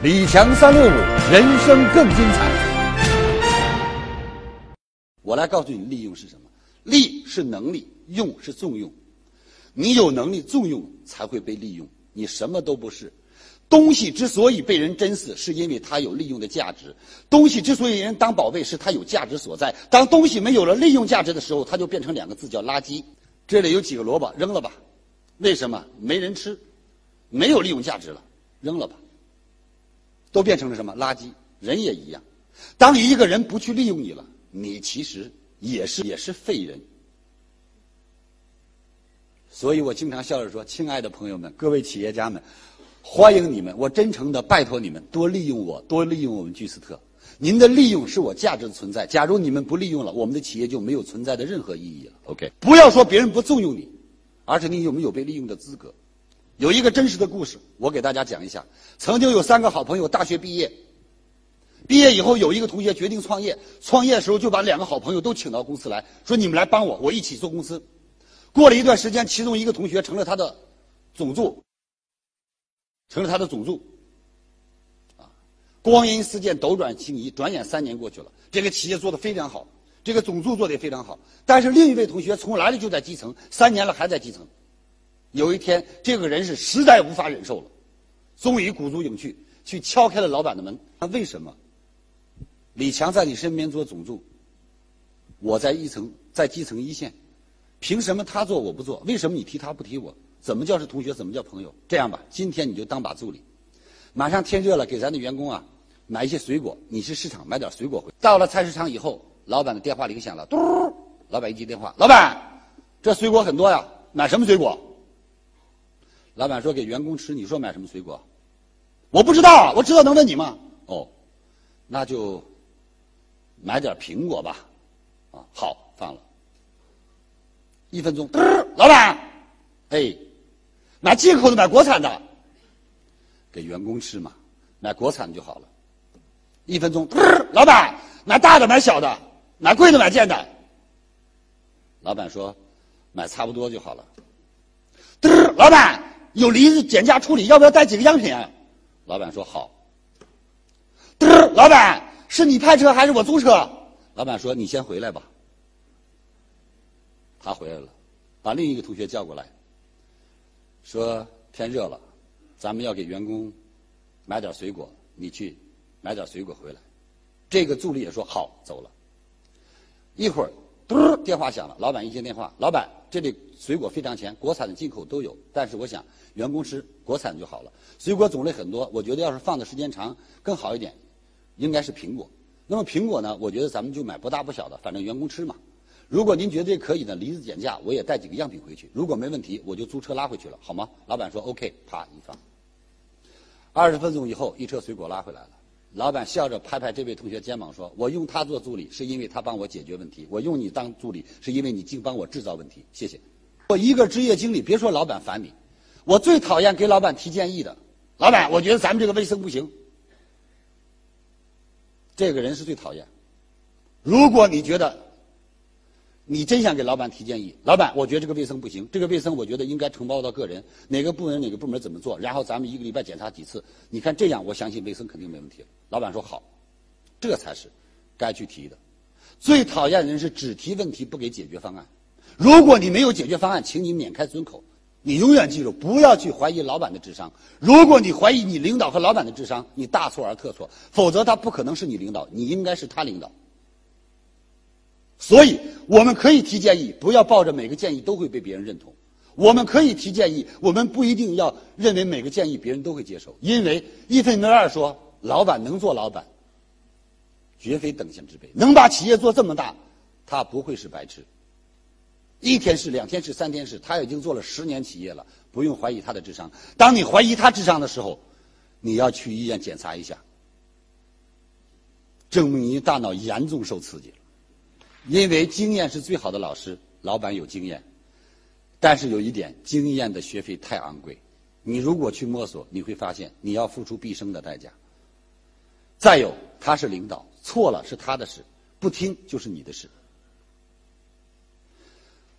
李强三六五，人生更精彩。我来告诉你，利用是什么？利是能力，用是重用。你有能力重用，才会被利用。你什么都不是。东西之所以被人珍视，是因为它有利用的价值。东西之所以人当宝贝，是它有价值所在。当东西没有了利用价值的时候，它就变成两个字，叫垃圾。这里有几个萝卜，扔了吧。为什么？没人吃，没有利用价值了，扔了吧。都变成了什么垃圾？人也一样。当一个人不去利用你了。你其实也是也是废人，所以我经常笑着说：“亲爱的朋友们，各位企业家们，欢迎你们！我真诚的拜托你们多利用我，多利用我们居斯特。您的利用是我价值的存在。假如你们不利用了，我们的企业就没有存在的任何意义了。OK，不要说别人不重用你，而是你有没有被利用的资格？有一个真实的故事，我给大家讲一下。曾经有三个好朋友大学毕业。”毕业以后，有一个同学决定创业。创业的时候，就把两个好朋友都请到公司来说：“你们来帮我，我一起做公司。”过了一段时间，其中一个同学成了他的总助，成了他的总助。啊，光阴似箭，斗转星移，转眼三年过去了，这个企业做得非常好，这个总助做得也非常好。但是另一位同学从来了就在基层，三年了还在基层。有一天，这个人是实在无法忍受了，终于鼓足勇气去敲开了老板的门。他为什么？李强在你身边做总助，我在一层，在基层一线，凭什么他做我不做？为什么你提他不提我？怎么叫是同学？怎么叫朋友？这样吧，今天你就当把助理，马上天热了，给咱的员工啊买一些水果。你去市场买点水果回。到了菜市场以后，老板的电话铃响了，嘟，老板一接电话，老板，这水果很多呀，买什么水果？老板说给员工吃。你说买什么水果？我不知道，我知道能问你吗？哦，那就。买点苹果吧，啊，好放了。一分钟，老板，哎，买进口的，买国产的，给员工吃嘛，买国产的就好了。一分钟，老板，买大的，买小的，买贵的，买贱的。老板说，买差不多就好了。老板，有梨子减价处理，要不要带几个样品？老板说好。老板。是你派车还是我租车？老板说：“你先回来吧。”他回来了，把另一个同学叫过来，说：“天热了，咱们要给员工买点水果，你去买点水果回来。”这个助理也说：“好，走了。”一会儿，电话响了。老板一接电话：“老板，这里水果非常全，国产的、进口都有。但是我想员工吃国产就好了。水果种类很多，我觉得要是放的时间长更好一点。”应该是苹果，那么苹果呢？我觉得咱们就买不大不小的，反正员工吃嘛。如果您觉得可以呢，梨子减价，我也带几个样品回去。如果没问题，我就租车拉回去了，好吗？老板说 OK，啪一放。二十分钟以后，一车水果拉回来了。老板笑着拍拍这位同学肩膀说：“我用他做助理，是因为他帮我解决问题；我用你当助理，是因为你净帮我制造问题。谢谢。”我一个职业经理，别说老板烦你，我最讨厌给老板提建议的。老板，我觉得咱们这个卫生不行。这个人是最讨厌。如果你觉得你真想给老板提建议，老板，我觉得这个卫生不行，这个卫生我觉得应该承包到个人，哪个部门哪个部门怎么做，然后咱们一个礼拜检查几次，你看这样，我相信卫生肯定没问题。老板说好，这才是该去提的。最讨厌的人是只提问题不给解决方案。如果你没有解决方案，请你免开尊口。你永远记住，不要去怀疑老板的智商。如果你怀疑你领导和老板的智商，你大错而特错。否则他不可能是你领导，你应该是他领导。所以，我们可以提建议，不要抱着每个建议都会被别人认同。我们可以提建议，我们不一定要认为每个建议别人都会接受。因为伊菲梅尔说，老板能做老板，绝非等闲之辈。能把企业做这么大，他不会是白痴。一天是两天是三天是，他已经做了十年企业了，不用怀疑他的智商。当你怀疑他智商的时候，你要去医院检查一下，证明你大脑严重受刺激了。因为经验是最好的老师，老板有经验，但是有一点，经验的学费太昂贵。你如果去摸索，你会发现你要付出毕生的代价。再有，他是领导，错了是他的事，不听就是你的事。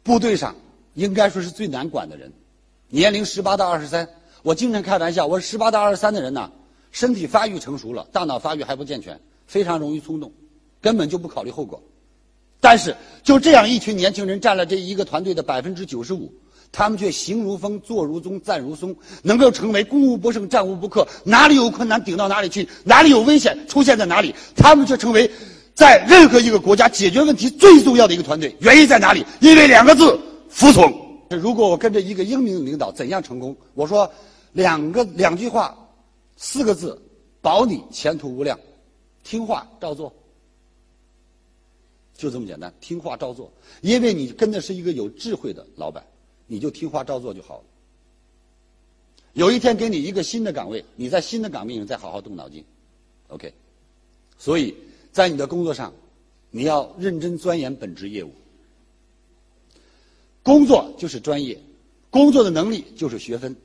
部队上应该说是最难管的人，年龄十八到二十三。我经常开玩笑，我说十八到二十三的人呢，身体发育成熟了，大脑发育还不健全，非常容易冲动，根本就不考虑后果。但是就这样一群年轻人占了这一个团队的百分之九十五，他们却行如风，坐如钟，站如松，能够成为攻无不胜，战无不克，哪里有困难顶到哪里去，哪里有危险出现在哪里，他们却成为在任何一个国家解决问题最重要的一个团队。原因在哪里？因为两个字：服从。如果我跟着一个英明的领导，怎样成功？我说两个两句话，四个字，保你前途无量，听话照做。就这么简单，听话照做。因为你跟的是一个有智慧的老板，你就听话照做就好了。有一天给你一个新的岗位，你在新的岗位上再好好动脑筋，OK。所以在你的工作上，你要认真钻研本职业务。工作就是专业，工作的能力就是学分，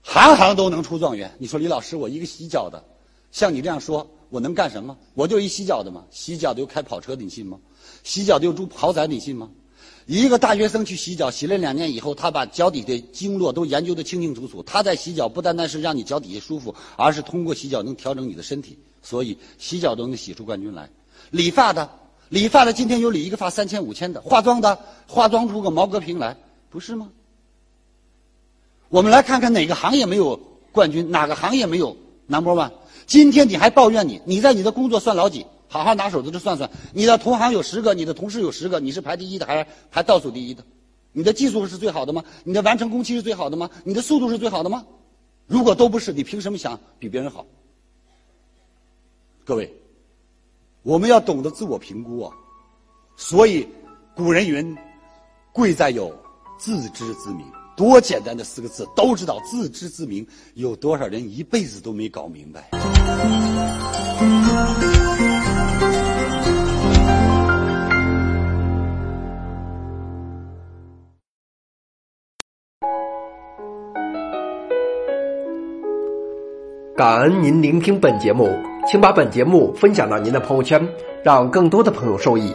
行行都能出状元。你说李老师，我一个洗脚的，像你这样说。我能干什么？我就一洗脚的嘛，洗脚的又开跑车的，你信吗？洗脚的又住豪宅，你信吗？一个大学生去洗脚，洗了两年以后，他把脚底的经络都研究得清清楚楚。他在洗脚不单单是让你脚底下舒服，而是通过洗脚能调整你的身体。所以洗脚都能洗出冠军来。理发的，理发的今天有理一个发三千五千的；化妆的，化妆出个毛戈平来，不是吗？我们来看看哪个行业没有冠军，哪个行业没有 number one。今天你还抱怨你？你在你的工作算老几？好好拿手指头算算，你的同行有十个，你的同事有十个，你是排第一的还是排倒数第一的？你的技术是最好的吗？你的完成工期是最好的吗？你的速度是最好的吗？如果都不是，你凭什么想比别人好？各位，我们要懂得自我评估啊！所以古人云：“贵在有自知之明。”多简单的四个字，都知道自知之明。有多少人一辈子都没搞明白？感恩您聆听本节目，请把本节目分享到您的朋友圈，让更多的朋友受益。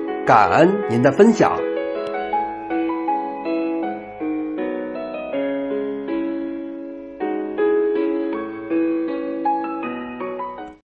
感恩您的分享。